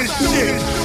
this shit.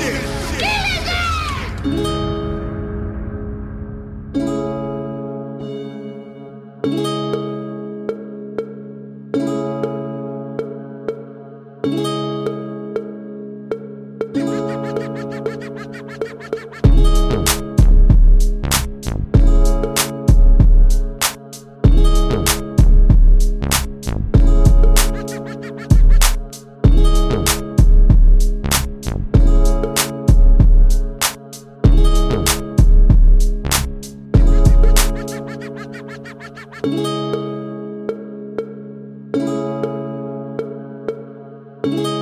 thank you.